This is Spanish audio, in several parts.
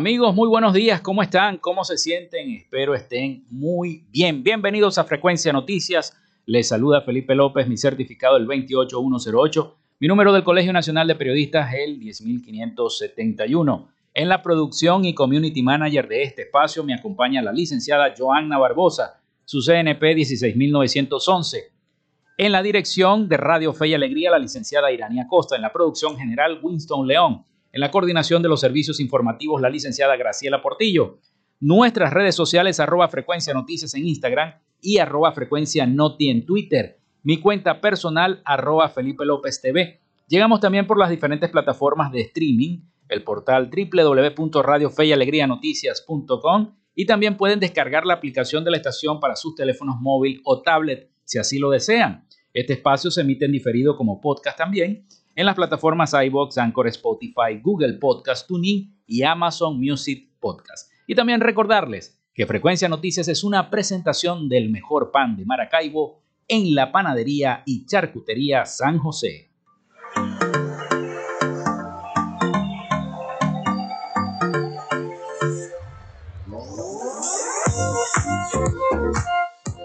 Amigos, muy buenos días. ¿Cómo están? ¿Cómo se sienten? Espero estén muy bien. Bienvenidos a Frecuencia Noticias. Les saluda Felipe López, mi certificado el 28108, mi número del Colegio Nacional de Periodistas el 10571. En la producción y community manager de este espacio me acompaña la licenciada Joanna Barbosa, su CNP 16911. En la dirección de Radio Fe y Alegría, la licenciada Irania Costa. En la producción general, Winston León. En la coordinación de los servicios informativos, la licenciada Graciela Portillo. Nuestras redes sociales, arroba frecuencia noticias en Instagram y arroba frecuencia noti en Twitter. Mi cuenta personal, arroba Felipe López TV. Llegamos también por las diferentes plataformas de streaming, el portal www.radiofeyalegrianoticias.com y también pueden descargar la aplicación de la estación para sus teléfonos móvil o tablet si así lo desean. Este espacio se emite en diferido como podcast también en las plataformas iBox, Anchor, Spotify, Google Podcast, TuneIn y Amazon Music Podcast. Y también recordarles que Frecuencia Noticias es una presentación del mejor pan de Maracaibo en la panadería y charcutería San José.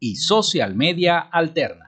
y Social Media Alterna.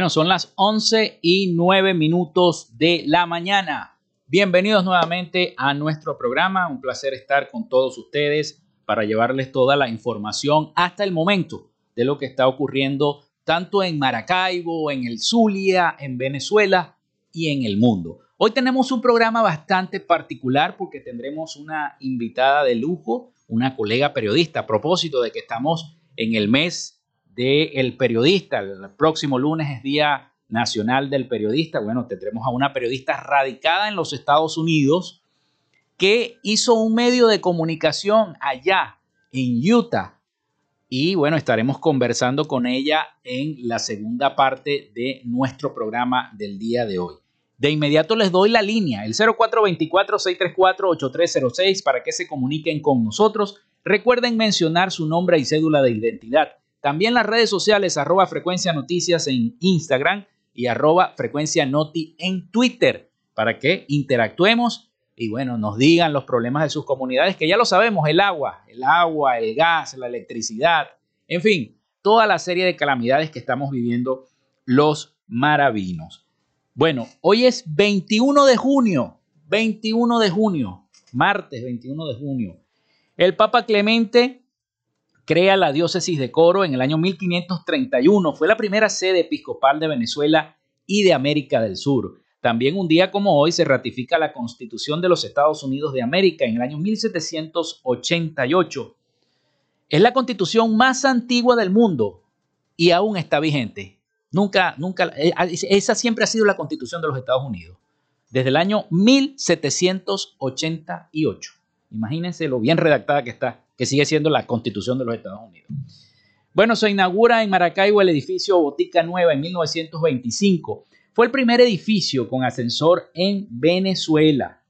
Bueno, son las 11 y 9 minutos de la mañana. Bienvenidos nuevamente a nuestro programa. Un placer estar con todos ustedes para llevarles toda la información hasta el momento de lo que está ocurriendo tanto en Maracaibo, en el Zulia, en Venezuela y en el mundo. Hoy tenemos un programa bastante particular porque tendremos una invitada de lujo, una colega periodista, a propósito de que estamos en el mes del periodista. El próximo lunes es Día Nacional del Periodista. Bueno, tendremos a una periodista radicada en los Estados Unidos que hizo un medio de comunicación allá en Utah. Y bueno, estaremos conversando con ella en la segunda parte de nuestro programa del día de hoy. De inmediato les doy la línea, el 0424-634-8306 para que se comuniquen con nosotros. Recuerden mencionar su nombre y cédula de identidad. También las redes sociales arroba frecuencia noticias en Instagram y arroba frecuencia noti en Twitter para que interactuemos y bueno, nos digan los problemas de sus comunidades, que ya lo sabemos, el agua, el agua, el gas, la electricidad, en fin, toda la serie de calamidades que estamos viviendo los maravinos. Bueno, hoy es 21 de junio, 21 de junio, martes 21 de junio. El Papa Clemente crea la diócesis de Coro en el año 1531. Fue la primera sede episcopal de Venezuela y de América del Sur. También un día como hoy se ratifica la Constitución de los Estados Unidos de América en el año 1788. Es la constitución más antigua del mundo y aún está vigente. Nunca, nunca, eh, esa siempre ha sido la constitución de los Estados Unidos. Desde el año 1788. Imagínense lo bien redactada que está que sigue siendo la constitución de los Estados Unidos. Bueno, se inaugura en Maracaibo el edificio Botica Nueva en 1925. Fue el primer edificio con ascensor en Venezuela.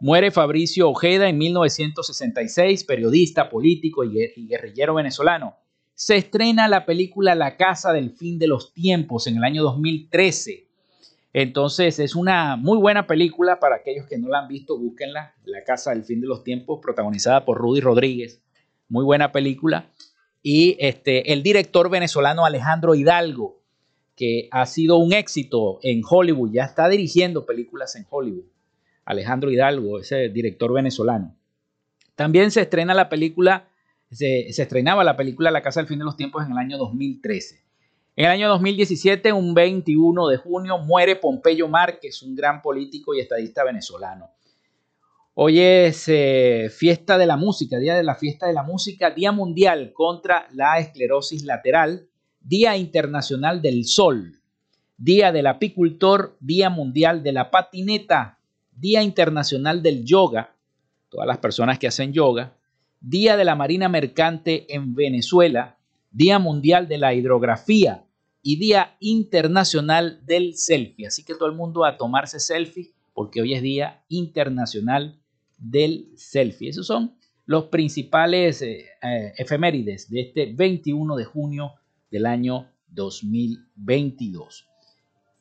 Muere Fabricio Ojeda en 1966, periodista, político y guerrillero venezolano. Se estrena la película La Casa del Fin de los Tiempos en el año 2013. Entonces es una muy buena película para aquellos que no la han visto, búsquenla, La Casa del Fin de los Tiempos, protagonizada por Rudy Rodríguez. Muy buena película. Y este, el director venezolano Alejandro Hidalgo, que ha sido un éxito en Hollywood, ya está dirigiendo películas en Hollywood. Alejandro Hidalgo, ese director venezolano. También se estrena la película, se, se estrenaba la película La Casa del Fin de los Tiempos en el año 2013. En el año 2017, un 21 de junio, muere Pompeyo Márquez, un gran político y estadista venezolano. Hoy es eh, fiesta de la música, día de la fiesta de la música, día mundial contra la esclerosis lateral, día internacional del sol, día del apicultor, día mundial de la patineta, día internacional del yoga, todas las personas que hacen yoga, día de la marina mercante en Venezuela, día mundial de la hidrografía, y Día Internacional del Selfie. Así que todo el mundo a tomarse selfie porque hoy es Día Internacional del Selfie. Esos son los principales eh, eh, efemérides de este 21 de junio del año 2022.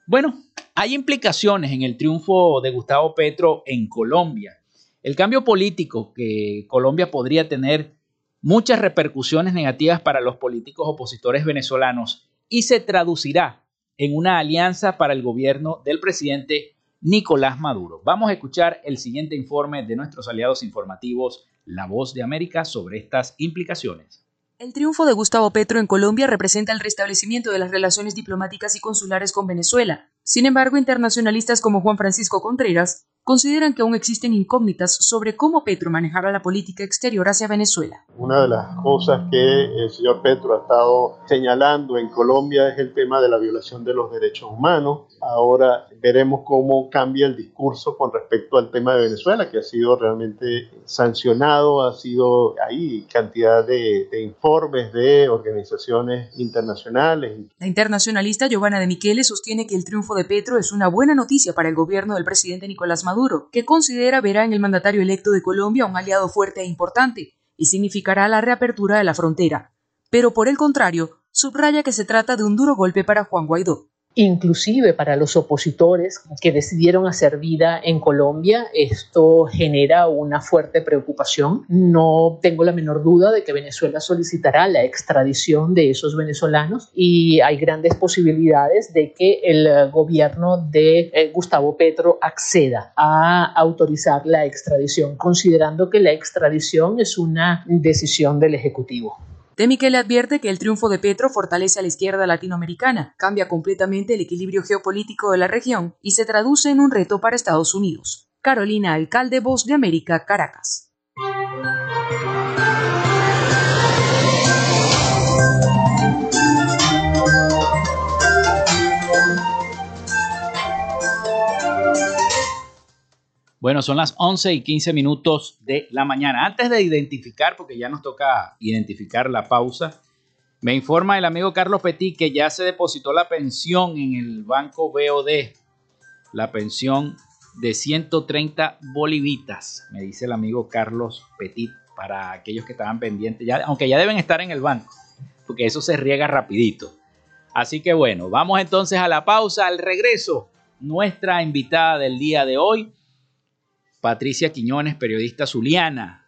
Bueno, hay implicaciones en el triunfo de Gustavo Petro en Colombia. El cambio político que Colombia podría tener muchas repercusiones negativas para los políticos opositores venezolanos y se traducirá en una alianza para el gobierno del presidente Nicolás Maduro. Vamos a escuchar el siguiente informe de nuestros aliados informativos, La Voz de América, sobre estas implicaciones. El triunfo de Gustavo Petro en Colombia representa el restablecimiento de las relaciones diplomáticas y consulares con Venezuela. Sin embargo, internacionalistas como Juan Francisco Contreras consideran que aún existen incógnitas sobre cómo Petro manejará la política exterior hacia Venezuela. Una de las cosas que el señor Petro ha estado señalando en Colombia es el tema de la violación de los derechos humanos. Ahora veremos cómo cambia el discurso con respecto al tema de Venezuela, que ha sido realmente sancionado, ha sido ahí cantidad de, de informes de organizaciones internacionales. La internacionalista Giovanna de Michele sostiene que el triunfo de Petro es una buena noticia para el gobierno del presidente Nicolás Maduro que considera verá en el mandatario electo de Colombia un aliado fuerte e importante y significará la reapertura de la frontera. Pero por el contrario, subraya que se trata de un duro golpe para Juan Guaidó inclusive para los opositores que decidieron hacer vida en Colombia. Esto genera una fuerte preocupación. No tengo la menor duda de que Venezuela solicitará la extradición de esos venezolanos y hay grandes posibilidades de que el gobierno de eh, Gustavo Petro acceda a autorizar la extradición, considerando que la extradición es una decisión del Ejecutivo. De le advierte que el triunfo de Petro fortalece a la izquierda latinoamericana, cambia completamente el equilibrio geopolítico de la región y se traduce en un reto para Estados Unidos. Carolina Alcalde, Voz de América, Caracas. Bueno, son las 11 y 15 minutos de la mañana. Antes de identificar, porque ya nos toca identificar la pausa, me informa el amigo Carlos Petit que ya se depositó la pensión en el banco BOD. la pensión de 130 bolivitas, me dice el amigo Carlos Petit, para aquellos que estaban pendientes, ya, aunque ya deben estar en el banco, porque eso se riega rapidito. Así que bueno, vamos entonces a la pausa, al regreso, nuestra invitada del día de hoy, Patricia Quiñones, periodista zuliana,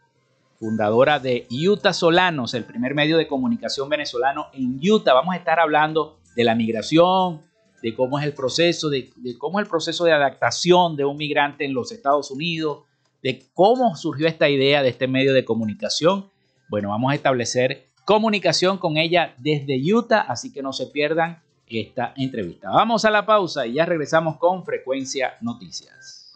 fundadora de Utah Solanos, el primer medio de comunicación venezolano en Utah. Vamos a estar hablando de la migración, de cómo es el proceso, de, cómo es el proceso de adaptación de un migrante en los Estados Unidos, de cómo surgió esta idea de este medio de comunicación. Bueno, vamos a establecer comunicación con ella desde Utah, así que no se pierdan esta entrevista. Vamos a la pausa y ya regresamos con Frecuencia Noticias.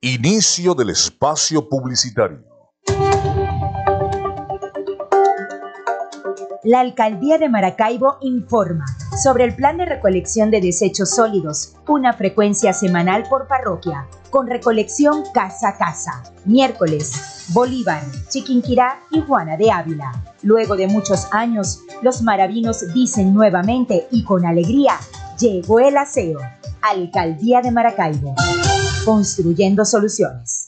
Inicio del espacio publicitario. La Alcaldía de Maracaibo informa sobre el plan de recolección de desechos sólidos, una frecuencia semanal por parroquia, con recolección casa a casa. Miércoles, Bolívar, Chiquinquirá y Juana de Ávila. Luego de muchos años, los maravinos dicen nuevamente y con alegría, llegó el aseo. Alcaldía de Maracaibo. Construyendo soluciones.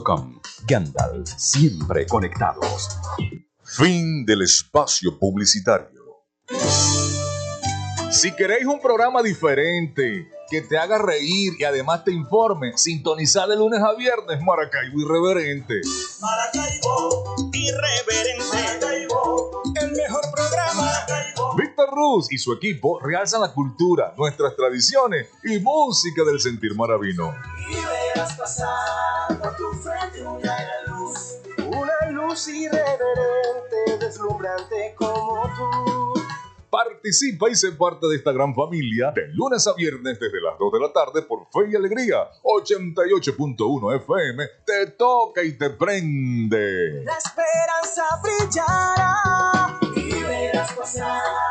Gandalf, siempre conectados. Fin del espacio publicitario. Si queréis un programa diferente, que te haga reír y además te informe, sintonizar de lunes a viernes Maracaibo Irreverente. Maracaibo Irreverente. Ruz y su equipo realzan la cultura, nuestras tradiciones y música del sentir maravino. Y verás pasar por tu frente una luz, una luz irreverente, deslumbrante como tú. Participa y sé parte de esta gran familia de lunes a viernes desde las 2 de la tarde por Fe y Alegría. 88.1 FM te toca y te prende. La esperanza brillará y verás pasar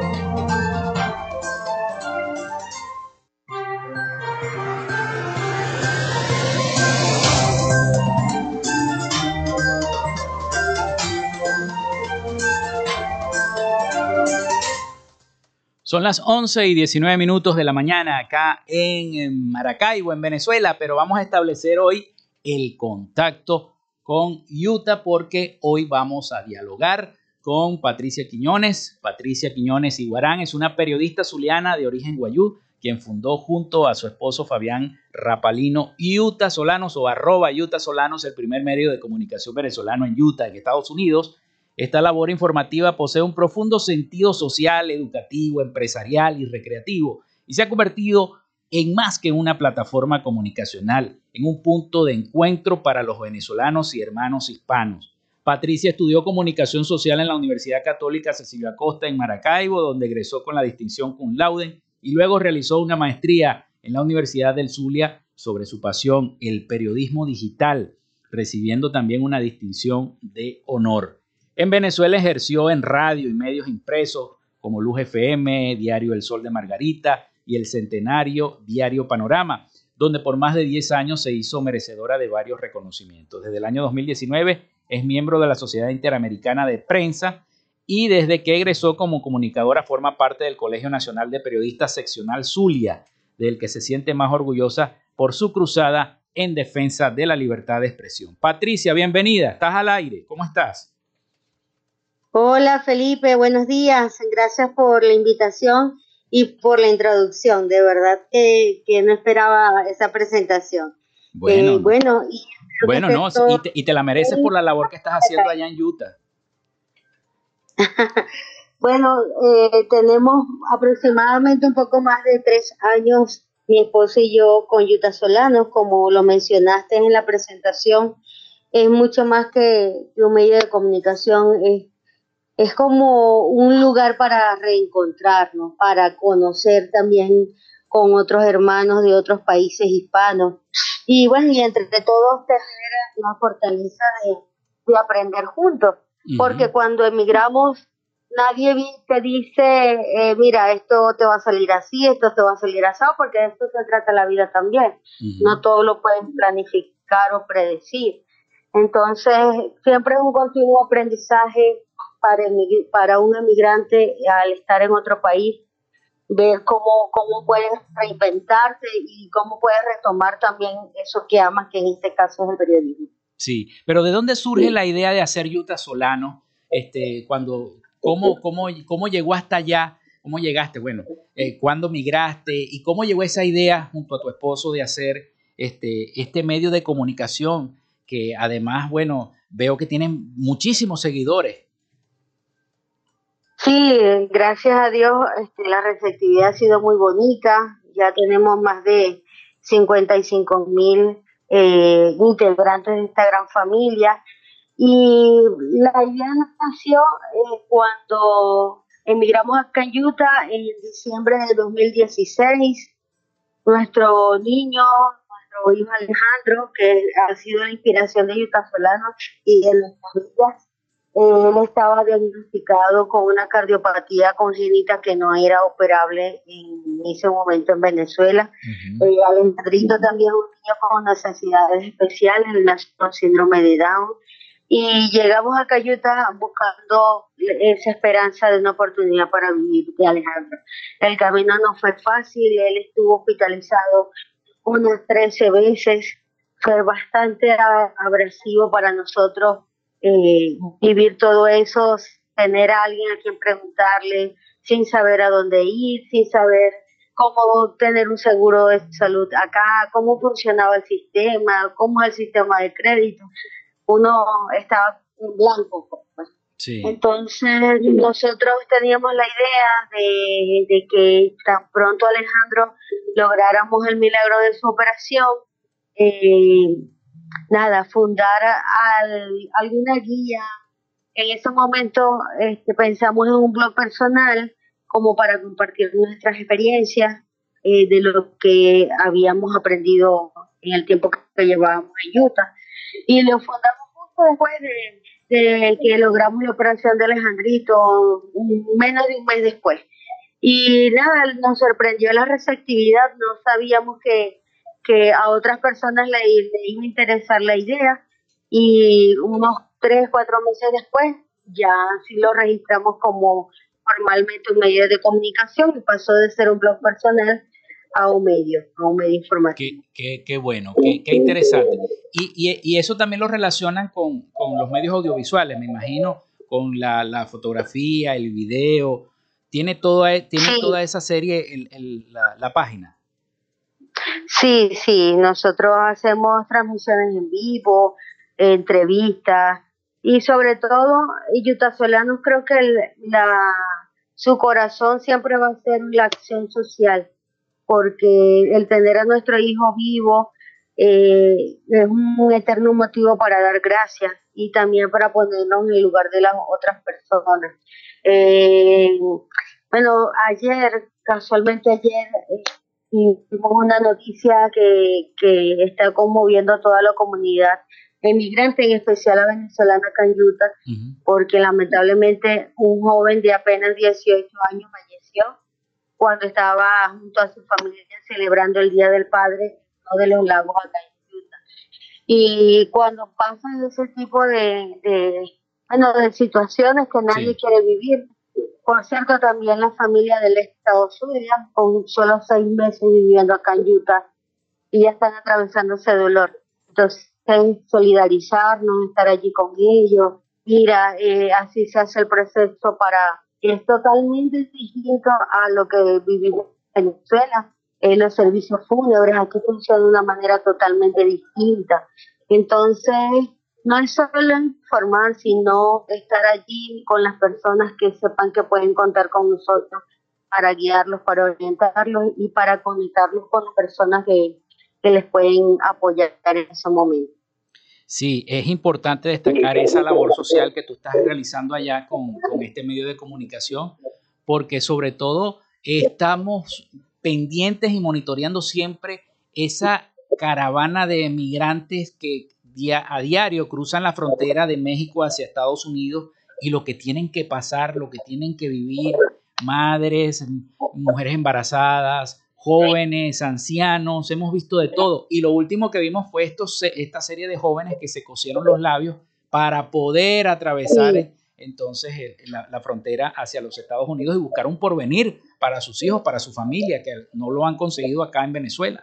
Son las 11 y 19 minutos de la mañana acá en Maracaibo, en Venezuela, pero vamos a establecer hoy el contacto con Utah porque hoy vamos a dialogar con Patricia Quiñones. Patricia Quiñones Iguarán es una periodista zuliana de origen guayú, quien fundó junto a su esposo Fabián Rapalino Utah Solanos o arroba Utah Solanos, el primer medio de comunicación venezolano en Utah, en Estados Unidos esta labor informativa posee un profundo sentido social, educativo, empresarial y recreativo y se ha convertido en más que una plataforma comunicacional, en un punto de encuentro para los venezolanos y hermanos hispanos. Patricia estudió comunicación social en la Universidad Católica Cecilia Costa en Maracaibo, donde egresó con la distinción cum laude y luego realizó una maestría en la Universidad del Zulia sobre su pasión, el periodismo digital, recibiendo también una distinción de honor. En Venezuela ejerció en radio y medios impresos como Luz FM, Diario El Sol de Margarita y El Centenario, Diario Panorama, donde por más de 10 años se hizo merecedora de varios reconocimientos. Desde el año 2019 es miembro de la Sociedad Interamericana de Prensa y desde que egresó como comunicadora forma parte del Colegio Nacional de Periodistas Seccional Zulia, del que se siente más orgullosa por su cruzada en defensa de la libertad de expresión. Patricia, bienvenida, estás al aire, ¿cómo estás? Hola Felipe, buenos días, gracias por la invitación y por la introducción. De verdad que, no esperaba esa presentación. Bueno, eh, bueno, y bueno no, y te, la mereces por la labor que estás haciendo allá en Utah. bueno, eh, tenemos aproximadamente un poco más de tres años, mi esposo y yo, con Utah Solanos, como lo mencionaste en la presentación. Es mucho más que un medio de comunicación, es es como un lugar para reencontrarnos, para conocer también con otros hermanos de otros países hispanos. Y bueno, y entre todos tener la fortaleza de, aprender juntos, porque cuando emigramos nadie te dice, eh, mira, esto te va a salir así, esto te va a salir así, porque de esto se trata la vida también. No todo lo pueden planificar o predecir. Entonces, siempre es un continuo aprendizaje para, para un emigrante al estar en otro país, ver cómo, cómo puedes reinventarte y cómo puedes retomar también eso que amas, que en este caso es el periodismo. Sí, pero ¿de dónde surge la idea de hacer Utah Solano? Este, cuando, cómo, cómo, ¿Cómo llegó hasta allá? ¿Cómo llegaste? Bueno, eh, ¿cuándo migraste? ¿Y cómo llegó esa idea junto a tu esposo de hacer este, este medio de comunicación que además, bueno, veo que tienen muchísimos seguidores Sí, gracias a Dios este, la receptividad ha sido muy bonita. Ya tenemos más de 55 mil eh, integrantes de esta gran familia. Y la idea nació eh, cuando emigramos a Cayuta en diciembre de 2016. Nuestro niño, nuestro hijo Alejandro, que ha sido la inspiración de Utah Solano y de las familias, él estaba diagnosticado con una cardiopatía congénita que no era operable en ese momento en Venezuela. Uh también un niño con necesidades especiales, nació con síndrome de Down. Y llegamos a Cayuta buscando esa esperanza de una oportunidad para vivir de Alejandro. El camino no fue fácil, él estuvo hospitalizado unas 13 veces, fue bastante abrasivo para nosotros eh, vivir todo eso, tener a alguien a quien preguntarle sin saber a dónde ir, sin saber cómo tener un seguro de salud acá, cómo funcionaba el sistema, cómo es el sistema de crédito. Uno estaba en blanco. Pues. Entonces nosotros teníamos la idea de, de, que tan pronto Alejandro lográramos el milagro de su operación, eh, nada, fundar alguna guía. En ese momento este, pensamos en un blog personal como para compartir nuestras experiencias eh, de lo que habíamos aprendido en el tiempo que llevábamos en Utah. Y lo fundamos justo después de, de que logramos la operación de Alejandrito, menos de un mes después. Y nada, nos sorprendió la receptividad, no sabíamos que que a otras personas le, iba a interesar la idea y unos tres, cuatro meses después ya sí lo registramos como formalmente un medio de comunicación y pasó de ser un blog personal a un medio, a un medio informativo. Qué, qué, bueno, qué, qué interesante. Y, y, y, eso también lo relacionan con, con, los medios audiovisuales, me imagino, con la, la fotografía, el video. ¿Tiene toda, tiene toda esa serie el, el, la, la página? Sí, sí, nosotros hacemos transmisiones en vivo, entrevistas y sobre todo, Solanos creo que la, su corazón siempre va a ser la acción social, porque el tener a nuestro hijo vivo eh, es un eterno motivo para dar gracias y también para ponernos en el lugar de las otras personas. Eh, bueno, ayer, casualmente ayer, y tuvimos una noticia que, que está conmoviendo a toda la comunidad emigrante, en especial a venezolana Canyuta, porque lamentablemente un joven de apenas 18 años falleció cuando estaba junto a su familia celebrando el Día del Padre. de los lagos acá en Utah. Y cuando pasan ese tipo de, de, bueno, de situaciones que nadie quiere vivir, por cierto, también la familia del Estado Zulia, con solo seis meses viviendo acá en Utah, y ya están atravesando ese dolor. Entonces, solidarizarnos, estar allí con ellos. Mira, eh, así se hace el proceso para... Es totalmente distinto a lo que vivimos en Venezuela. Eh, los servicios fúnebres aquí funcionan de una manera totalmente distinta. Entonces, no es solo informar, sino estar allí con las personas que sepan que pueden contar con nosotros para guiarlos, para orientarlos y para conectarlos con personas que, que les pueden apoyar en ese momento. Sí, es importante destacar esa labor social que tú estás realizando allá con, con este medio de comunicación, porque sobre todo estamos pendientes y monitoreando siempre esa caravana de migrantes que a diario cruzan la frontera de México hacia Estados Unidos y lo que tienen que pasar, lo que tienen que vivir, madres, mujeres embarazadas, jóvenes, ancianos, hemos visto de todo. Y lo último que vimos fue esta serie de jóvenes que se cosieron los labios para poder atravesar entonces la, frontera hacia los Estados Unidos y buscar un porvenir para sus hijos, para su familia, que no lo han conseguido acá en Venezuela.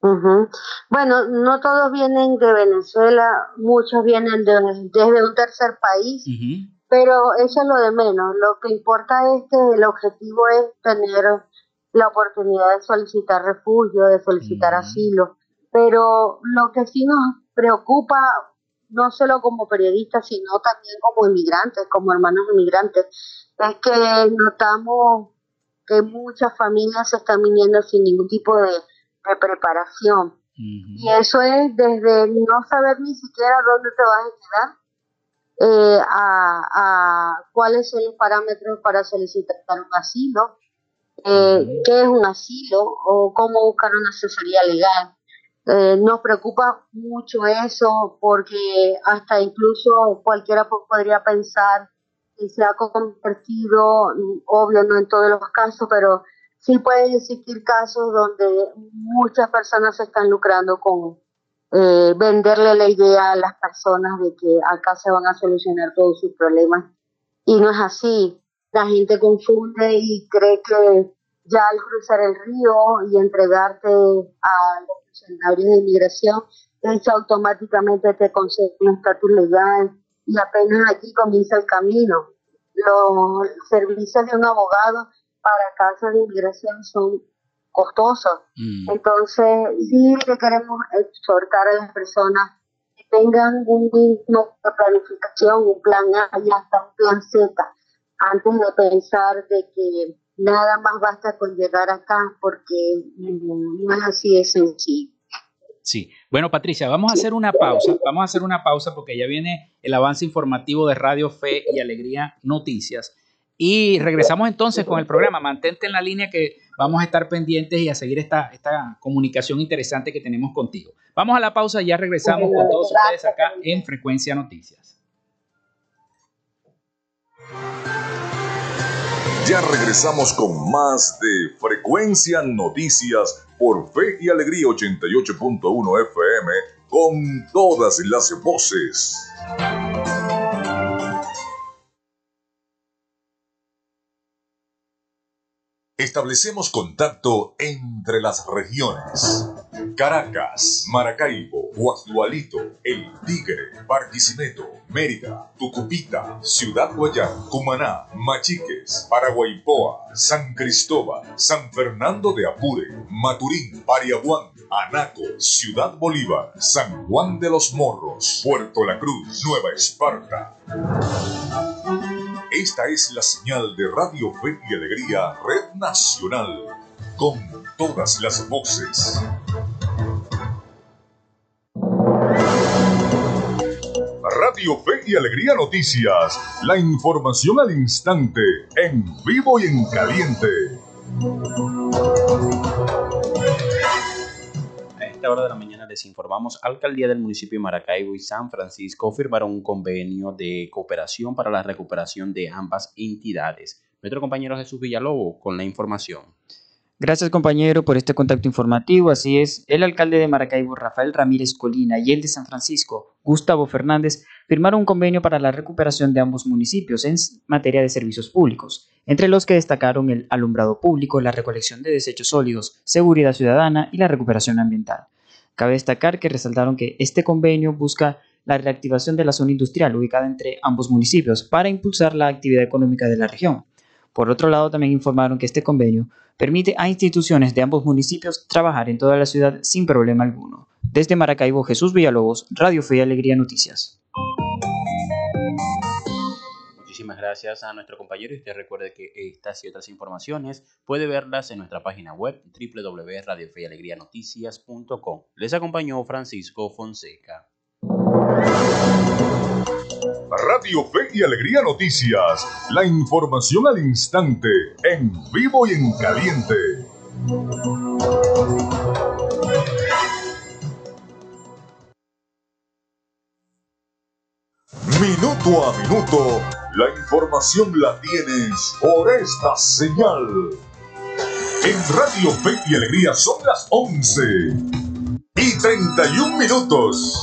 Bueno, no todos vienen de Venezuela, muchos vienen de, desde un tercer país, pero eso es lo de menos. Lo que importa es que el objetivo es tener la oportunidad de solicitar refugio, de solicitar asilo, pero lo que sí nos preocupa, no solo como periodistas, sino también como inmigrantes, como hermanos inmigrantes, es que notamos que muchas familias se están viniendo sin ningún tipo de, preparación. Y eso es desde no saber ni siquiera dónde te vas a quedar, eh, a, a cuáles son los parámetros para solicitar un asilo, eh, qué es un asilo o cómo buscar una asesoría legal. Eh, nos preocupa mucho eso porque hasta incluso cualquiera podría pensar que se ha convertido, obvio no en todos los casos, pero sí pueden existir casos donde muchas personas se están lucrando con eh, venderle la idea a las personas de que acá se van a solucionar todos sus problemas y no es así la gente confunde y cree que ya al cruzar el río y entregarte a los funcionarios de inmigración, eso automáticamente te concede un estatus legal y apenas aquí comienza el camino. Los servicios de un abogado para casos de inmigración son costosos. Mm. Entonces, sí que queremos exhortar a las personas que tengan un mismo planificación, un plan A y hasta un plan Z antes de pensar de que nada más basta con llegar acá porque no es así de sencillo. Sí, bueno Patricia, vamos a hacer una pausa, vamos a hacer una pausa porque ya viene el avance informativo de Radio Fe y Alegría Noticias y regresamos entonces con el programa, mantente en la línea que vamos a estar pendientes y a seguir esta, esta comunicación interesante que tenemos contigo. Vamos a la pausa y ya regresamos con todos ustedes acá en Frecuencia Noticias. Ya regresamos con más de Frecuencia Noticias por Fe y Alegría 88.1 FM con todas las voces. Establecemos contacto entre las regiones. Caracas, Maracaibo, Guadualito, El Tigre, Barquisimeto, Mérida, Tucupita, Ciudad Guayán, Cumaná, Machiques, Paraguaypoa, San Cristóbal, San Fernando de Apure, Maturín, Pariaguán, Anaco, Ciudad Bolívar, San Juan de los Morros, Puerto La Cruz, Nueva Esparta. Esta es la señal de Radio Fe y Alegría Red Nacional, con todas las voces. Radio Fe y Alegría Noticias, la información al instante, en vivo y en caliente. A esta hora de la mañana les informamos, Alcaldía del municipio de Maracaibo y San Francisco firmaron un convenio de cooperación para la recuperación de ambas entidades. Nuestro compañero Jesús Villalobos con la información. Gracias compañero por este contacto informativo. Así es, el alcalde de Maracaibo, Rafael Ramírez Colina, y el de San Francisco, Gustavo Fernández, firmaron un convenio para la recuperación de ambos municipios en materia de servicios públicos, entre los que destacaron el alumbrado público, la recolección de desechos sólidos, seguridad ciudadana y la recuperación ambiental. Cabe destacar que resaltaron que este convenio busca la reactivación de la zona industrial ubicada entre ambos municipios para impulsar la actividad económica de la región. Por otro lado, también informaron que este convenio permite a instituciones de ambos municipios trabajar en toda la ciudad sin problema alguno. Desde Maracaibo, Jesús Villalobos, Radio Fe y Alegría Noticias. Gracias a nuestro compañero y usted recuerde que estas y otras informaciones puede verlas en nuestra página web www.radiofeyalegrianoticias.com. Les acompañó Francisco Fonseca. Radio Fe y Alegría Noticias. La información al instante, en vivo y en caliente. Minuto a minuto, la información la tienes por esta señal. En Radio Fe y Alegría son las 11 y 31 minutos.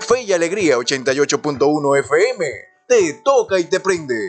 Fe y Alegría 88.1 FM. Te toca y te prende.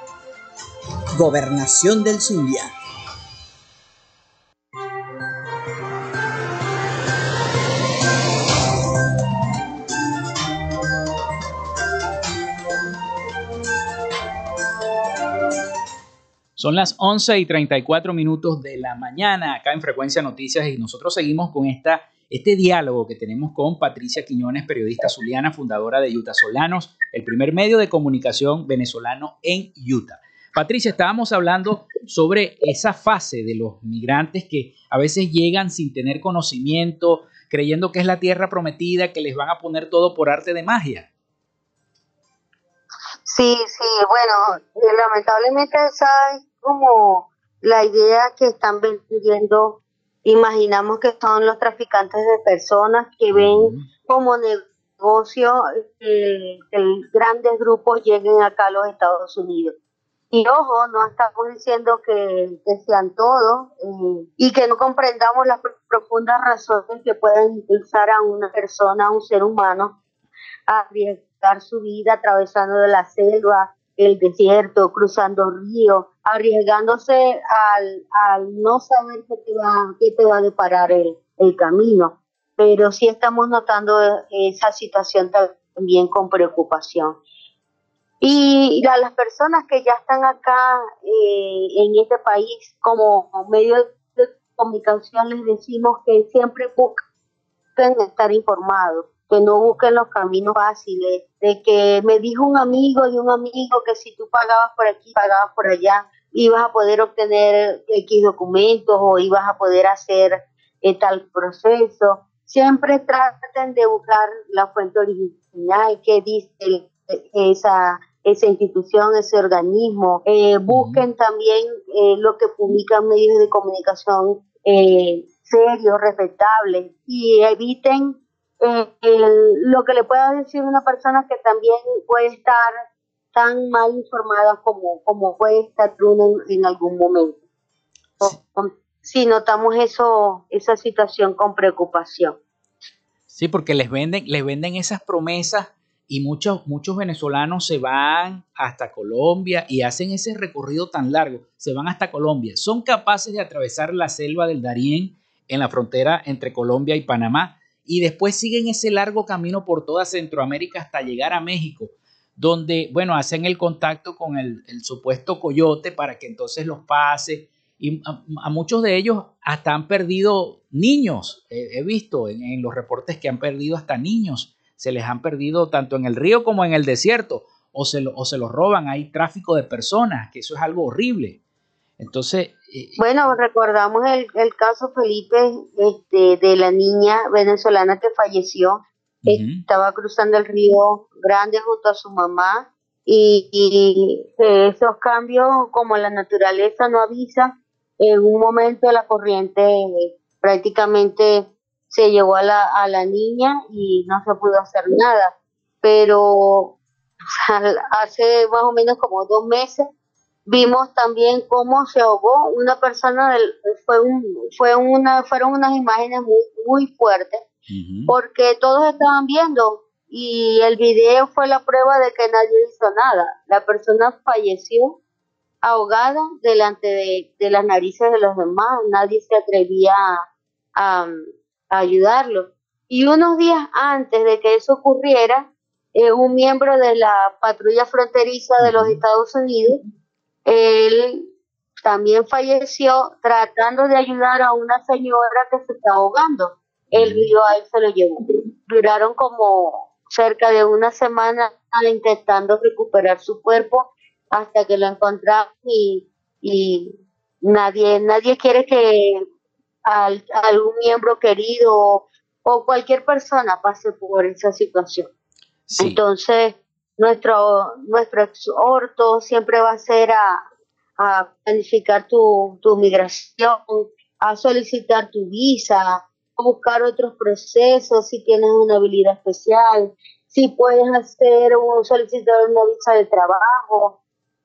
Gobernación del Zulia. Son las 11 y 34 minutos de la mañana acá en Frecuencia Noticias y nosotros seguimos con esta, este diálogo que tenemos con Patricia Quiñones, periodista zuliana, fundadora de Utah Solanos, el primer medio de comunicación venezolano en Utah. Patricia, estábamos hablando sobre esa fase de los migrantes que a veces llegan sin tener conocimiento, creyendo que es la tierra prometida, que les van a poner todo por arte de magia. Sí, sí, bueno, eh, lamentablemente esa es como la idea que están vendiendo. Imaginamos que son los traficantes de personas que ven como negocio eh, que grandes grupos lleguen acá a los Estados Unidos. Y ojo, no estamos diciendo que, sean todos eh, y que no comprendamos las profundas razones que pueden impulsar a una persona, a un ser humano, a arriesgar su vida atravesando la selva, el desierto, cruzando ríos, arriesgándose al, no saber qué te va, qué te va a deparar el, el camino. Pero sí estamos notando esa situación también con preocupación. Y a las personas que ya están acá eh, en este país como medio de comunicación les decimos que siempre busquen estar informados, que no busquen los caminos fáciles, de que me dijo un amigo de un amigo que si tú pagabas por aquí, pagabas por allá, ibas a poder obtener X documentos o ibas a poder hacer eh, tal proceso. Siempre traten de buscar la fuente original que dice esa esa institución, ese organismo. Eh, busquen también eh, lo que publican medios de comunicación eh, serios, respetables y eviten lo que le pueda decir una persona que también puede estar tan mal informada como, como puede estar uno en, algún momento. Si notamos eso, esa situación con preocupación. Sí, porque les venden, les venden esas promesas y muchos, muchos venezolanos se van hasta Colombia y hacen ese recorrido tan largo, se van hasta Colombia, son capaces de atravesar la selva del Darién en la frontera entre Colombia y Panamá y después siguen ese largo camino por toda Centroamérica hasta llegar a México, donde, bueno, hacen el contacto con el, supuesto coyote para que entonces los pase. Y a, muchos de ellos hasta han perdido niños. he visto en, en, los reportes que han perdido hasta niños se les han perdido tanto en el río como en el desierto, o se, o se los roban, hay tráfico de personas, que eso es algo horrible. Entonces... Eh, bueno, recordamos el, caso, Felipe, este, de la niña venezolana que falleció, estaba cruzando el río Grande junto a su mamá, y, esos cambios, como la naturaleza no avisa, en un momento la corriente prácticamente se llevó a la, a la niña y no se pudo hacer nada. Pero hace más o menos como dos meses vimos también cómo se ahogó una persona, del, fue, un, fue una, fueron unas imágenes muy, muy fuertes, porque todos estaban viendo y el video fue la prueba de que nadie hizo nada. La persona falleció ahogada delante de, de las narices de los demás, nadie se atrevía a, ayudarlo. Y unos días antes de que eso ocurriera, eh, un miembro de la patrulla fronteriza de los Estados Unidos, él también falleció tratando de ayudar a una señora que se está ahogando. El río a él se lo llevó. Duraron como cerca de una semana intentando recuperar su cuerpo hasta que lo encontraron y, y nadie, nadie quiere que al, a algún miembro querido o cualquier persona pase por esa situación. Entonces, nuestro, nuestro exhorto siempre va a ser a, a planificar tu, tu migración, a solicitar tu visa, a buscar otros procesos si tienes una habilidad especial, si puedes hacer o solicitar una visa de trabajo.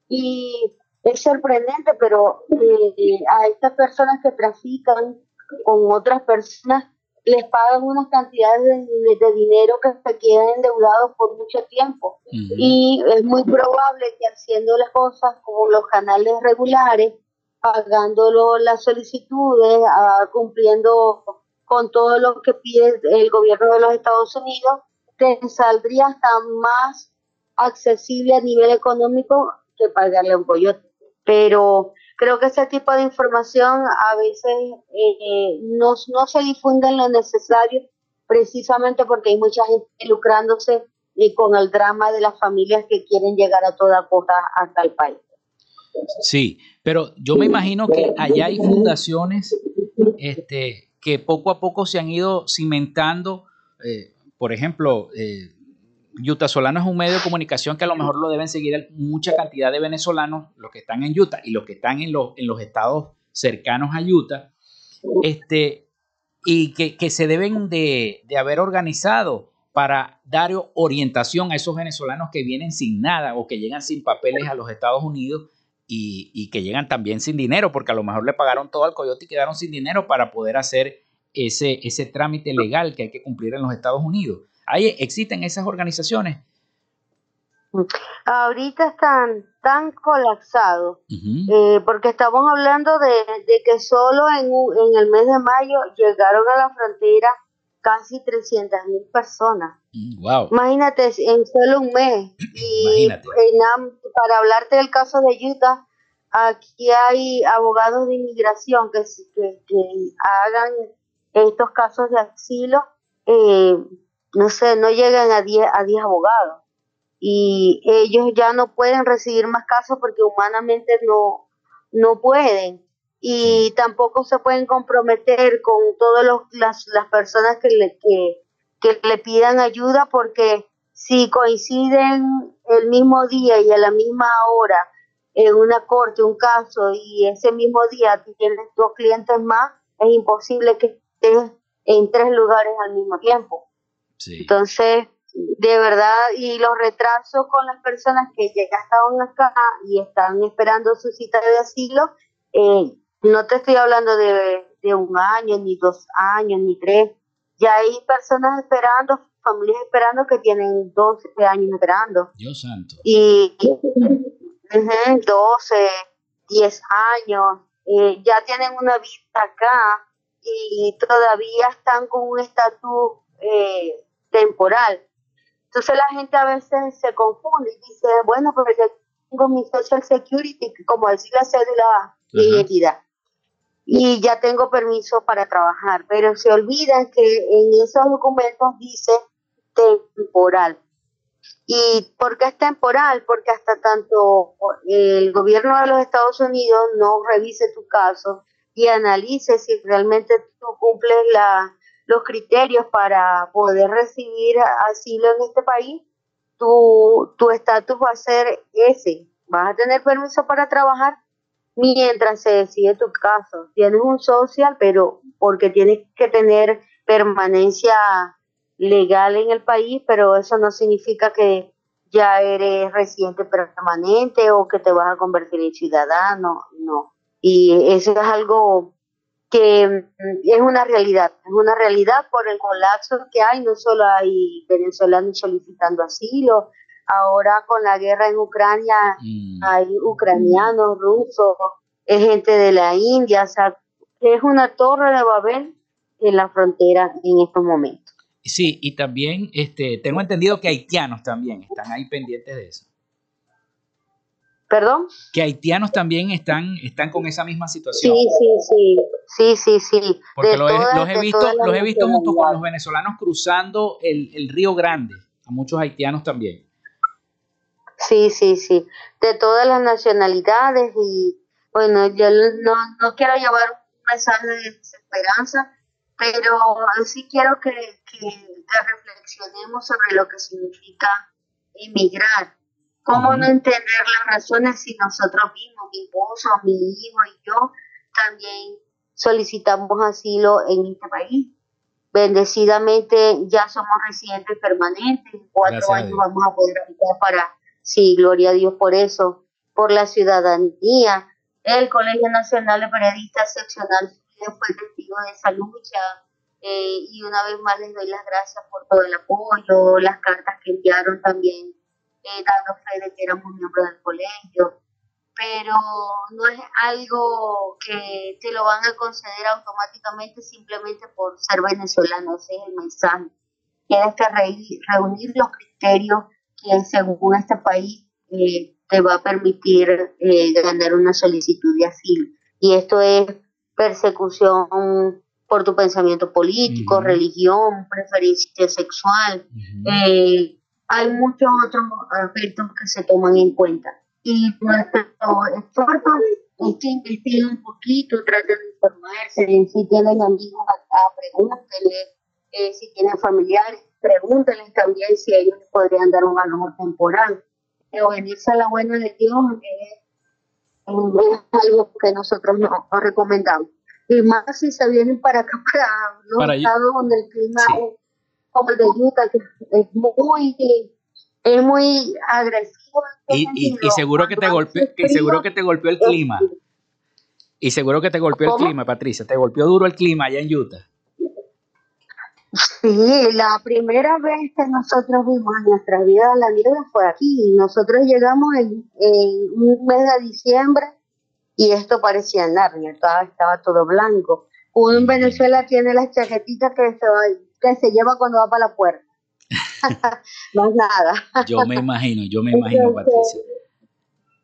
Y es sorprendente, pero eh, a estas personas que trafican con otras personas les pagan unas cantidades de, dinero que se quedan endeudados por mucho tiempo. Y es muy probable que haciendo las cosas con los canales regulares, pagándolo las solicitudes, ah, cumpliendo con todo lo que pide el gobierno de los Estados Unidos, te saldría hasta más accesible a nivel económico que pagarle a un coyote. Pero Creo que ese tipo de información a veces eh, no, no se difunde en lo necesario precisamente porque hay mucha gente lucrándose y con el drama de las familias que quieren llegar a toda costa hasta el país. Sí, pero yo me imagino que allá hay fundaciones este, que poco a poco se han ido cimentando. Eh, por ejemplo, eh, Utah Solano es un medio de comunicación que a lo mejor lo deben seguir mucha cantidad de venezolanos, los que están en Utah y los que están en los, en los estados cercanos a Utah, este, y que, se deben de, haber organizado para dar orientación a esos venezolanos que vienen sin nada o que llegan sin papeles a los Estados Unidos y, y, que llegan también sin dinero, porque a lo mejor le pagaron todo al coyote y quedaron sin dinero para poder hacer ese, ese trámite legal que hay que cumplir en los Estados Unidos. ¿Hay, ¿Existen esas organizaciones? Ahorita están tan colapsados eh, porque estamos hablando de, que solo en, en el mes de mayo llegaron a la frontera casi 300 mil personas. Wow. Mm, Imagínate, en solo un mes. Y para hablarte del caso de Utah, aquí hay abogados de inmigración que, que, que hagan estos casos de asilo. Eh, no sé, no llegan a 10 a 10 abogados. Y ellos ya no pueden recibir más casos porque humanamente no, no pueden. Y tampoco se pueden comprometer con todas las, las personas que le, que, que le pidan ayuda porque si coinciden el mismo día y a la misma hora en una corte un caso y ese mismo día tienes dos clientes más, es imposible que estés en tres lugares al mismo tiempo. Entonces, de verdad, y los retrasos con las personas que ya estaban acá y están esperando su cita de asilo, eh, no te estoy hablando de, de, un año, ni dos años, ni tres. Ya hay personas esperando, familias esperando que tienen 12 años esperando. Dios santo. Y 12, 10 años, eh, ya tienen una vida acá y todavía están con un estatus eh, temporal. Entonces la gente a veces se confunde y dice, bueno, pero yo tengo mi Social Security, como decir la cédula de identidad, y ya tengo permiso para trabajar, pero se olvidan que en esos documentos dice temporal. ¿Y por qué es temporal? Porque hasta tanto el gobierno de los Estados Unidos no revise tu caso y analice si realmente tú cumples la, los criterios para poder recibir asilo en este país, tu estatus va a ser ese. Vas a tener permiso para trabajar mientras se decide tu caso. Tienes un social, pero porque tienes que tener permanencia legal en el país, pero eso no significa que ya eres residente permanente o que te vas a convertir en ciudadano, no. Y eso es algo que mm, es una realidad, es una realidad por el colapso que hay, no solo hay venezolanos solicitando asilo, ahora con la guerra en Ucrania mm. hay ucranianos, rusos, es gente de la India, o sea, es una torre de Babel en la frontera en estos momentos. Sí, y también este, tengo entendido que haitianos también están ahí pendientes de eso. ¿Perdón? Que haitianos también están, están con esa misma situación. Sí, sí, sí, sí, sí, sí. Porque los, he, visto, los he visto junto con los venezolanos cruzando el, el Río Grande, a muchos haitianos también. Sí, sí, sí, de todas las nacionalidades y bueno, yo no, no quiero llevar un mensaje de desesperanza, pero sí quiero que, que reflexionemos sobre lo que significa emigrar ¿Cómo no entender las razones si nosotros mismos, mi esposo, mi hijo y yo, también solicitamos asilo en este país? Bendecidamente ya somos residentes permanentes, en cuatro años vamos a poder habitar para, sí, gloria a Dios por eso, por la ciudadanía. El Colegio Nacional de Periodistas Seccional fue testigo de esa lucha eh, y una vez más les doy las gracias por todo el apoyo, las cartas que enviaron también dando fe de que éramos miembros del colegio, pero no es algo que te lo van a conceder automáticamente simplemente por ser venezolano, ese es el mensaje. Tienes que reunir los criterios que según este país eh, te va a permitir eh, ganar una solicitud de asilo. Y esto es persecución por tu pensamiento político, religión, preferencia sexual, eh, hay muchos otros aspectos que se toman en cuenta. Y nuestro esfuerzo es que investiguen un poquito, traten de informarse, si tienen amigos acá, pregúntenle, eh, si tienen familiares, pregúntenles también si ellos podrían dar un valor temporal. Venirse a la buena de Dios es, algo que nosotros no, recomendamos. Y más si se vienen para acá, para los estados donde el clima como el de Utah, que es muy, es muy agresivo. Y, y, seguro que te golpeó, que seguro que te golpeó el clima. Y seguro que te golpeó el clima, Patricia. Te golpeó duro el clima allá en Utah. Sí, la primera vez que nosotros vimos en nuestra vida la nieve fue aquí. Nosotros llegamos en, en un mes de diciembre y esto parecía Narnia, estaba, estaba todo blanco. Uno en Venezuela tiene las chaquetitas que se, que se lleva cuando va para la puerta. no es nada. Yo me imagino, yo me imagino, Patricia.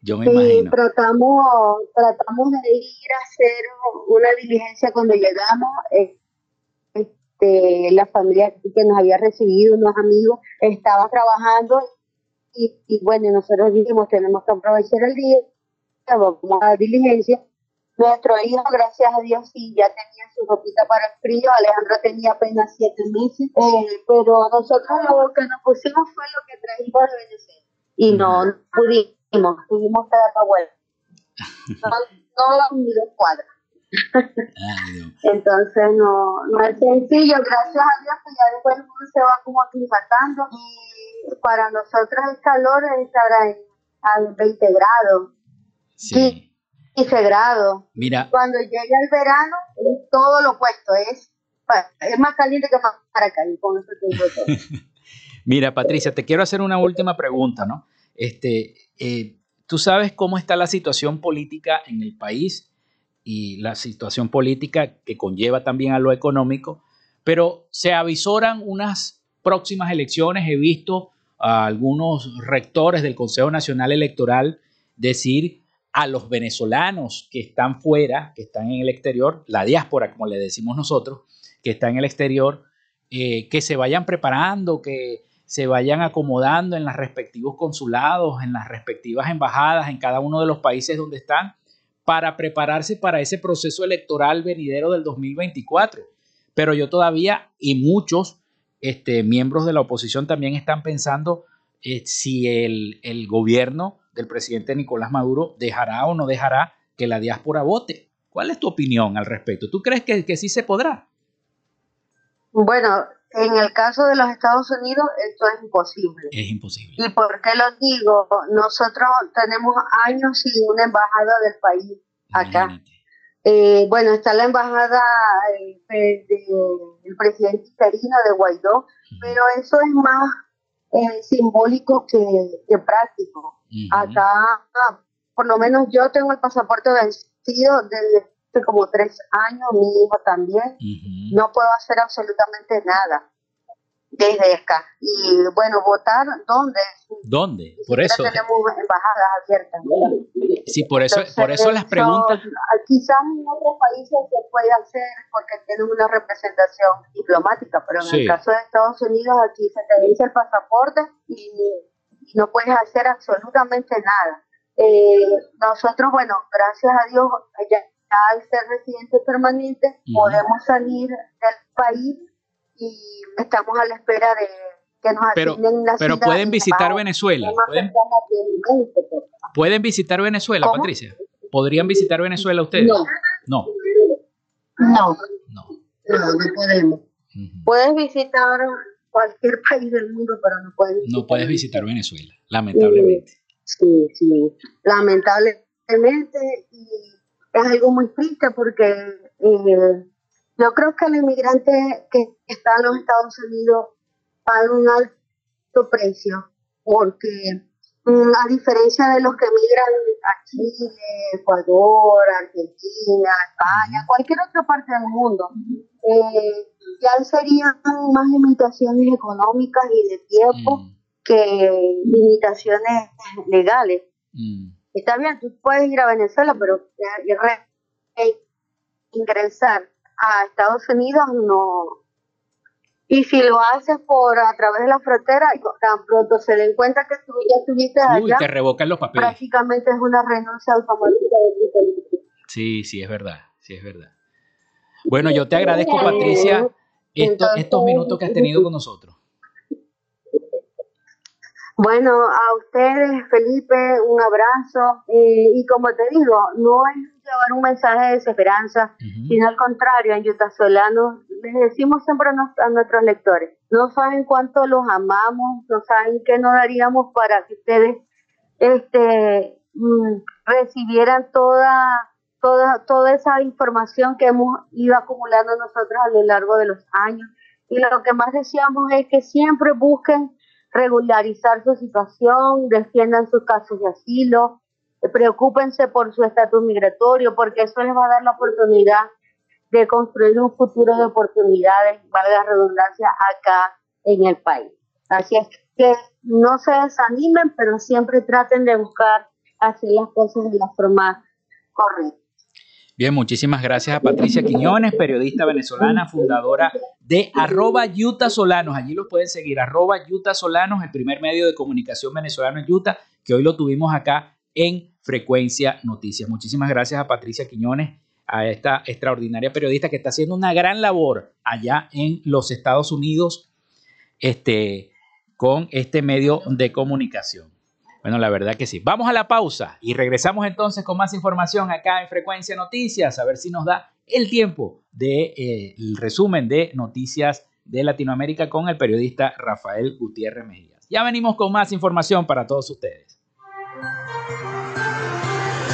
Yo me imagino. Tratamos, tratamos de ir a hacer una diligencia cuando llegamos. Eh, este, la familia que nos había recibido, unos amigos, estaban trabajando y, y bueno, nosotros dijimos, tenemos que aprovechar el día, vamos a la diligencia. Nuestro hijo, gracias a Dios, sí, ya tenía su ropita para el frío. Alejandro tenía apenas siete meses, eh, pero nosotros lo que nos pusimos fue lo que trajimos de Venezuela. Y no, pudimos, tuvimos que dar la vuelta. No, ni dos cuadras. Entonces no, no es sencillo, gracias a Dios que ya después uno se va como aclimatando y para nosotros el calor estará en, a 20 grados. Sí. 15 grados. Mira. Cuando llega el verano es todo lo opuesto, es, es más caliente que para acá y con eso. Mira, Patricia, te quiero hacer una última pregunta, ¿no? Este, eh, ¿Tú sabes cómo está la situación política en el país? y la situación política que conlleva también a lo económico, pero se avisoran unas próximas elecciones. He visto a algunos rectores del Consejo Nacional Electoral decir a los venezolanos que están fuera, que están en el exterior, la diáspora, como le decimos nosotros, que está en el exterior, eh, que se vayan preparando, que se vayan acomodando en los respectivos consulados, en las respectivas embajadas, en cada uno de los países donde están, para prepararse para ese proceso electoral venidero del 2024. Pero yo todavía, y muchos este, miembros de la oposición también están pensando eh, si el, el gobierno del presidente Nicolás Maduro dejará o no dejará que la diáspora vote. ¿Cuál es tu opinión al respecto? ¿Tú crees que, que sí se podrá? Bueno, en el caso de los Estados Unidos, esto es imposible. Es imposible. ¿Y por qué lo digo? Nosotros tenemos años sin una embajada del país acá. Eh, bueno, está la embajada eh, del presidente interino de Guaidó, pero eso es más eh, simbólico que, que práctico. Acá, por lo menos yo tengo el pasaporte vencido desde como tres años, mi hijo también. No puedo hacer absolutamente nada desde acá. Y bueno, votar, ¿dónde? ¿Dónde? Por eso. Tenemos embajadas abiertas. Sí, por eso, por eso las preguntas. Quizás en otros países se puede hacer porque tienen una representación diplomática, pero en el caso de Estados Unidos aquí se te dice el pasaporte y, no puedes hacer absolutamente nada. Eh, nosotros, bueno, gracias a Dios, ya al ser residente permanente, podemos salir del país y estamos a la espera de que nos pero, la Pero pueden visitar Venezuela. ¿Pueden, ¿Pueden, visitar Venezuela, Patricia? ¿Podrían visitar Venezuela ustedes? No. No. No. No, no, podemos. Puedes visitar cualquier país del mundo, pero no puedes visitar. No puedes visitar Venezuela, lamentablemente. Sí, sí, lamentablemente. Y es algo muy triste porque eh, yo creo que el inmigrante que está en los Estados Unidos paga un alto precio porque a diferencia de los que migran a Chile, Ecuador, Argentina, España, cualquier otra parte del mundo, eh, ya serían más limitaciones económicas y de tiempo mm. que limitaciones legales. Mm. Está bien, tú puedes ir a Venezuela, pero ingresar a Estados Unidos no. Y si lo haces por a través de la frontera, tan pronto se den cuenta que tú ya estuviste allá, te revocan los papeles. Prácticamente es una renuncia automática Sí, sí, es verdad, sí, es verdad. Bueno, yo te agradezco, Patricia, estos minutos que has tenido con nosotros. Bueno, a ustedes, Felipe, un abrazo. Eh, y como te digo, no es llevar un mensaje de desesperanza, sino al contrario, en Yutasolanos les decimos siempre a, nuestros lectores, no saben cuánto los amamos, no saben qué nos daríamos para que ustedes este, mm, recibieran toda, toda, toda esa información que hemos ido acumulando nosotros a lo largo de los años. Y lo que más deseamos es que siempre busquen regularizar su situación, defiendan sus casos de asilo, preocúpense por su estatus migratorio, porque eso les va a dar la oportunidad de construir un futuro de oportunidades, valga redundancia, acá en el país. Así es que no se desanimen, pero siempre traten de buscar hacer las cosas de la forma correcta. Bien, muchísimas gracias a Patricia Quiñones, periodista venezolana, fundadora de arroba Utah Solanos. Allí lo pueden seguir, arroba Utah Solanos, el primer medio de comunicación venezolano en Utah, que hoy lo tuvimos acá en Frecuencia Noticias. Muchísimas gracias a Patricia Quiñones, a esta extraordinaria periodista que está haciendo una gran labor allá en los Estados Unidos este, con este medio de comunicación. Bueno, la verdad que sí. Vamos a la pausa y regresamos entonces con más información acá en Frecuencia Noticias, a ver si nos da el tiempo del de, eh, resumen de noticias de Latinoamérica con el periodista Rafael Gutiérrez Mejías. Ya venimos con más información para todos ustedes.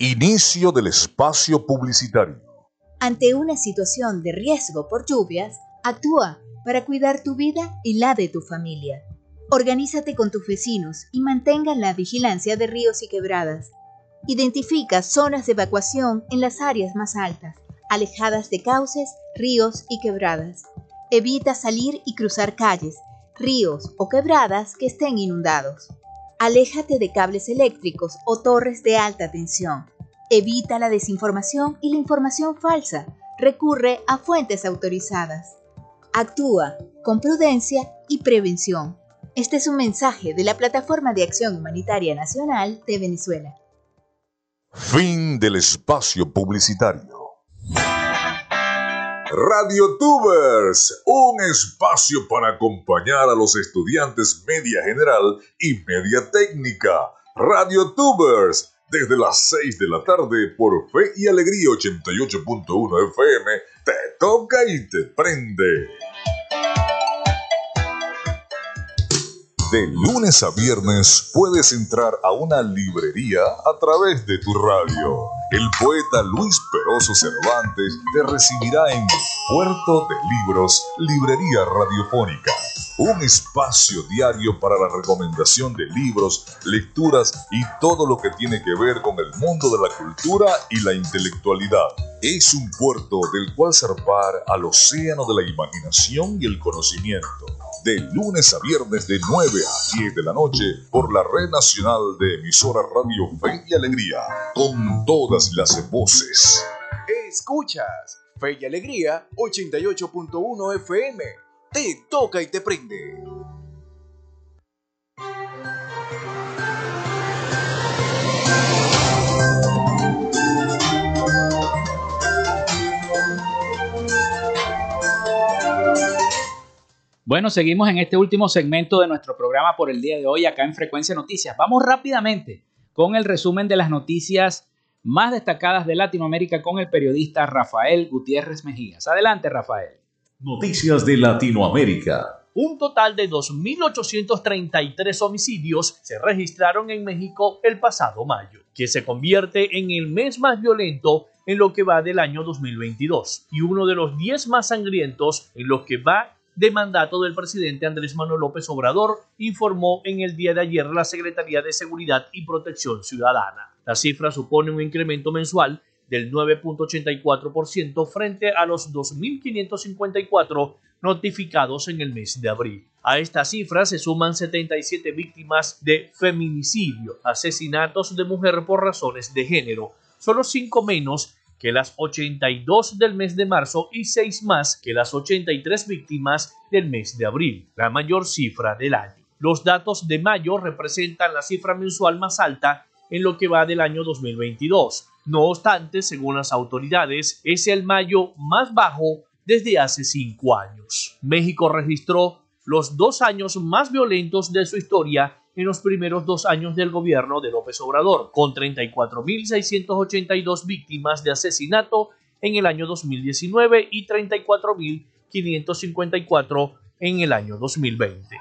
Inicio del espacio publicitario. Ante una situación de riesgo por lluvias, actúa para cuidar tu vida y la de tu familia. Organízate con tus vecinos y mantengan la vigilancia de ríos y quebradas. Identifica zonas de evacuación en las áreas más altas, alejadas de cauces, ríos y quebradas. Evita salir y cruzar calles, ríos o quebradas que estén inundados. Aléjate de cables eléctricos o torres de alta tensión. Evita la desinformación y la información falsa. Recurre a fuentes autorizadas. Actúa con prudencia y prevención. Este es un mensaje de la Plataforma de Acción Humanitaria Nacional de Venezuela. Fin del espacio publicitario. Radio Tubers, un espacio para acompañar a los estudiantes media general y media técnica. Radio Tubers, desde las 6 de la tarde por Fe y Alegría 88.1 FM, te toca y te prende. De lunes a viernes puedes entrar a una librería a través de tu radio. El poeta Luis Peroso Cervantes te recibirá en Puerto de Libros, Librería Radiofónica. Un espacio diario para la recomendación de libros, lecturas y todo lo que tiene que ver con el mundo de la cultura y la intelectualidad. Es un puerto del cual zarpar al océano de la imaginación y el conocimiento de lunes a viernes de 9 a 10 de la noche por la red nacional de emisora Radio Fe y Alegría, con todas las voces. Escuchas Fe y Alegría 88.1 FM. Te toca y te prende. Bueno, seguimos en este último segmento de nuestro programa por el día de hoy acá en Frecuencia Noticias. Vamos rápidamente con el resumen de las noticias más destacadas de Latinoamérica con el periodista Rafael Gutiérrez Mejías. Adelante, Rafael. Noticias de Latinoamérica. Un total de 2.833 homicidios se registraron en México el pasado mayo, que se convierte en el mes más violento en lo que va del año 2022 y uno de los 10 más sangrientos en lo que va de mandato del presidente Andrés Manuel López Obrador, informó en el día de ayer la Secretaría de Seguridad y Protección Ciudadana. La cifra supone un incremento mensual del 9.84% frente a los 2.554 notificados en el mes de abril. A esta cifra se suman 77 víctimas de feminicidio, asesinatos de mujer por razones de género, solo 5 menos que las 82 del mes de marzo y 6 más que las 83 víctimas del mes de abril, la mayor cifra del año. Los datos de mayo representan la cifra mensual más alta en lo que va del año 2022. No obstante, según las autoridades, es el mayo más bajo desde hace cinco años. México registró los dos años más violentos de su historia en los primeros dos años del gobierno de López Obrador, con 34.682 víctimas de asesinato en el año 2019 y 34.554 en el año 2020.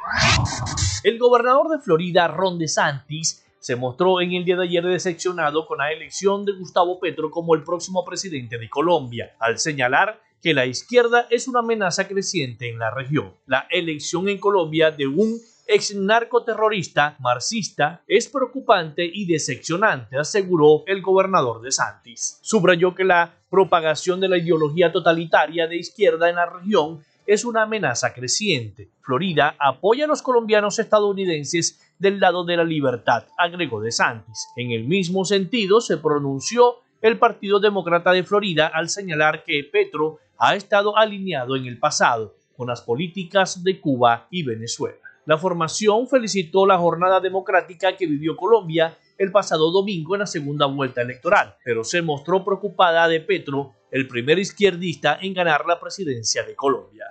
El gobernador de Florida, Ron DeSantis, se mostró en el día de ayer decepcionado con la elección de Gustavo Petro como el próximo presidente de Colombia, al señalar que la izquierda es una amenaza creciente en la región. La elección en Colombia de un ex narcoterrorista marxista es preocupante y decepcionante, aseguró el gobernador de Santis. Subrayó que la propagación de la ideología totalitaria de izquierda en la región es una amenaza creciente. Florida apoya a los colombianos estadounidenses del lado de la libertad, agregó de Santis. En el mismo sentido se pronunció el Partido Demócrata de Florida al señalar que Petro ha estado alineado en el pasado con las políticas de Cuba y Venezuela. La formación felicitó la jornada democrática que vivió Colombia el pasado domingo en la segunda vuelta electoral, pero se mostró preocupada de Petro, el primer izquierdista en ganar la presidencia de Colombia.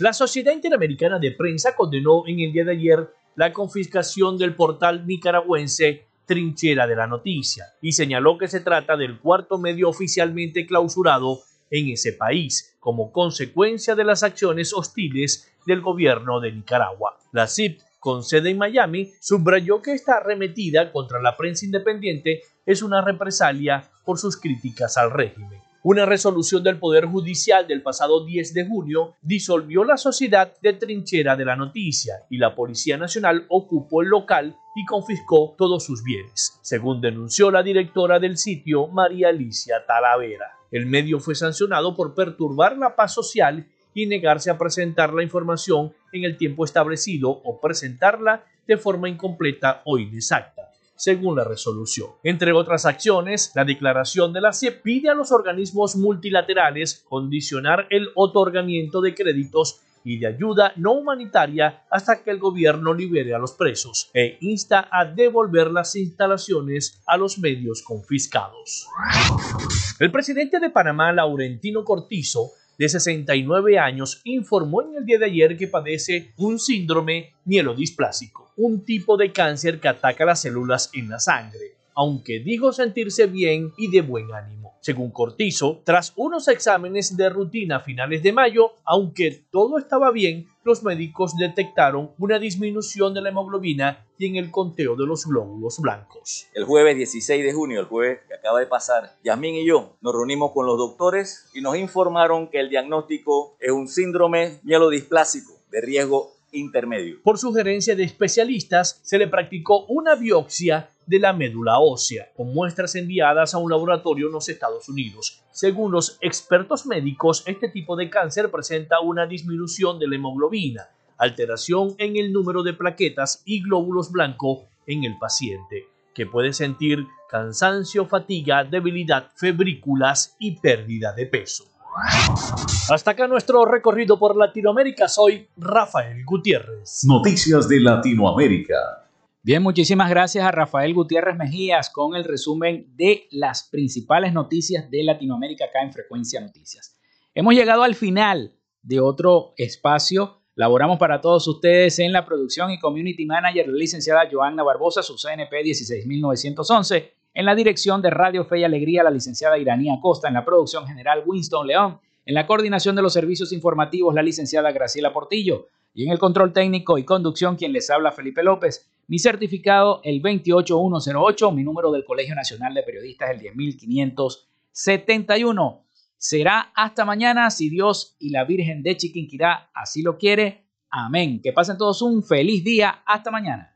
La Sociedad Interamericana de Prensa condenó en el día de ayer la confiscación del portal nicaragüense Trinchera de la Noticia y señaló que se trata del cuarto medio oficialmente clausurado en ese país como consecuencia de las acciones hostiles del gobierno de Nicaragua. La CIP, con sede en Miami, subrayó que esta arremetida contra la prensa independiente es una represalia por sus críticas al régimen. Una resolución del Poder Judicial del pasado 10 de junio disolvió la sociedad de trinchera de la noticia y la Policía Nacional ocupó el local y confiscó todos sus bienes, según denunció la directora del sitio María Alicia Talavera. El medio fue sancionado por perturbar la paz social y negarse a presentar la información en el tiempo establecido o presentarla de forma incompleta o inexacta según la resolución. Entre otras acciones, la declaración de la CIE pide a los organismos multilaterales condicionar el otorgamiento de créditos y de ayuda no humanitaria hasta que el gobierno libere a los presos e insta a devolver las instalaciones a los medios confiscados. El presidente de Panamá, Laurentino Cortizo, de 69 años, informó en el día de ayer que padece un síndrome mielodisplásico, un tipo de cáncer que ataca las células en la sangre, aunque dijo sentirse bien y de buen ánimo. Según Cortizo, tras unos exámenes de rutina a finales de mayo, aunque todo estaba bien, los médicos detectaron una disminución de la hemoglobina y en el conteo de los glóbulos blancos. El jueves 16 de junio, el jueves que acaba de pasar, Yasmín y yo nos reunimos con los doctores y nos informaron que el diagnóstico es un síndrome mielodisplásico de riesgo intermedio. Por sugerencia de especialistas, se le practicó una biopsia de la médula ósea, con muestras enviadas a un laboratorio en los Estados Unidos. Según los expertos médicos, este tipo de cáncer presenta una disminución de la hemoglobina, alteración en el número de plaquetas y glóbulos blancos en el paciente, que puede sentir cansancio, fatiga, debilidad, febrículas y pérdida de peso. Hasta acá nuestro recorrido por Latinoamérica. Soy Rafael Gutiérrez. Noticias de Latinoamérica. Bien, muchísimas gracias a Rafael Gutiérrez Mejías con el resumen de las principales noticias de Latinoamérica acá en Frecuencia Noticias. Hemos llegado al final de otro espacio. Laboramos para todos ustedes en la producción y community manager, la licenciada Joanna Barbosa, su CNP 16911. En la dirección de Radio Fe y Alegría, la licenciada Iranía Costa. En la producción general, Winston León. En la coordinación de los servicios informativos, la licenciada Graciela Portillo. Y en el control técnico y conducción, quien les habla, Felipe López. Mi certificado, el 28108. Mi número del Colegio Nacional de Periodistas, el 10571. Será hasta mañana, si Dios y la Virgen de Chiquinquirá así lo quiere. Amén. Que pasen todos un feliz día. Hasta mañana.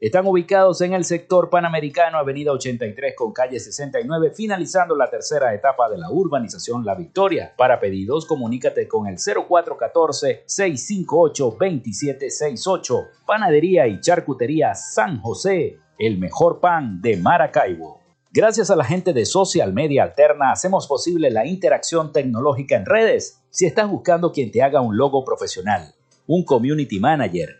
Están ubicados en el sector panamericano, avenida 83 con calle 69, finalizando la tercera etapa de la urbanización La Victoria. Para pedidos, comunícate con el 0414-658-2768. Panadería y Charcutería San José, el mejor pan de Maracaibo. Gracias a la gente de Social Media Alterna hacemos posible la interacción tecnológica en redes. Si estás buscando quien te haga un logo profesional, un community manager,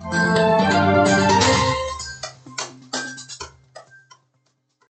Música